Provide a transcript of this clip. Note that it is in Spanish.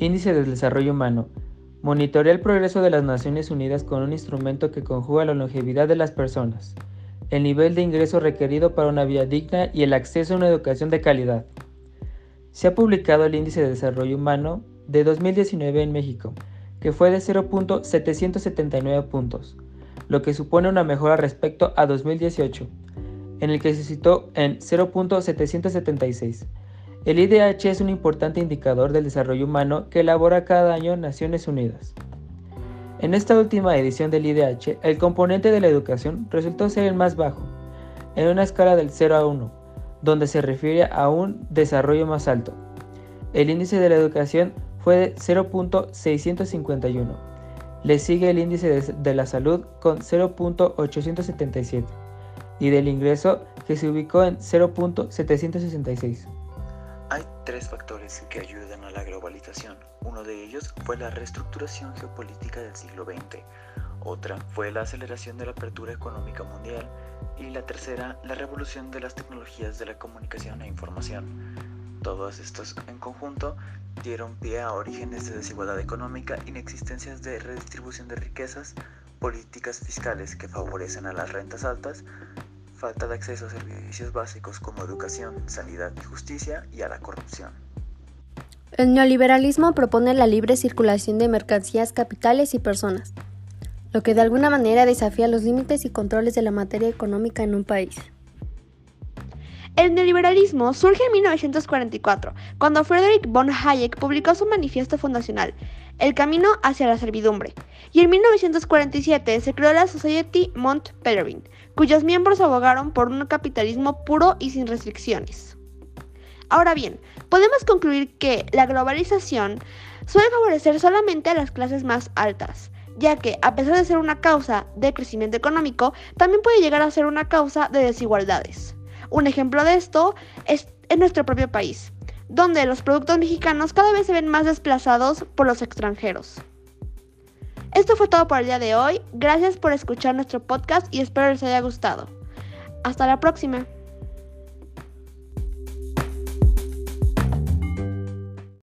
Índice del Desarrollo Humano. Monitorea el progreso de las Naciones Unidas con un instrumento que conjuga la longevidad de las personas, el nivel de ingreso requerido para una vida digna y el acceso a una educación de calidad. Se ha publicado el Índice de Desarrollo Humano de 2019 en México, que fue de 0.779 puntos, lo que supone una mejora respecto a 2018, en el que se citó en 0.776. El IDH es un importante indicador del desarrollo humano que elabora cada año Naciones Unidas. En esta última edición del IDH, el componente de la educación resultó ser el más bajo, en una escala del 0 a 1, donde se refiere a un desarrollo más alto. El índice de la educación fue de 0.651. Le sigue el índice de, la salud con 0.877 y del ingreso que se ubicó en 0.766. Hay tres factores que ayudan a la globalización. Uno de ellos fue la reestructuración geopolítica del siglo XX, otra fue la aceleración de la apertura económica mundial y la tercera la revolución de las tecnologías de la comunicación e información. Todos estos en conjunto dieron pie a orígenes de desigualdad económica, inexistencias de redistribución de riquezas, políticas fiscales que favorecen a las rentas altas, falta de acceso a servicios básicos como educación, sanidad y justicia y a la corrupción. El neoliberalismo propone la libre circulación de mercancías, capitales y personas, lo que de alguna manera desafía los límites y controles de la materia económica en un país. El neoliberalismo surge en 1944, cuando Friedrich von Hayek publicó su manifiesto fundacional, El camino hacia la servidumbre, y en 1947 se creó la Society Mont Pelerin, cuyos miembros abogaron por un capitalismo puro y sin restricciones. Ahora bien, podemos concluir que la globalización suele favorecer solamente a las clases más altas, ya que, a pesar de ser una causa de crecimiento económico, también puede llegar a ser una causa de desigualdades. Un ejemplo de esto es en nuestro propio país, donde los productos mexicanos cada vez se ven más desplazados por los extranjeros. Esto fue todo por el día de hoy. Gracias por escuchar nuestro podcast y espero les haya gustado. Hasta la próxima.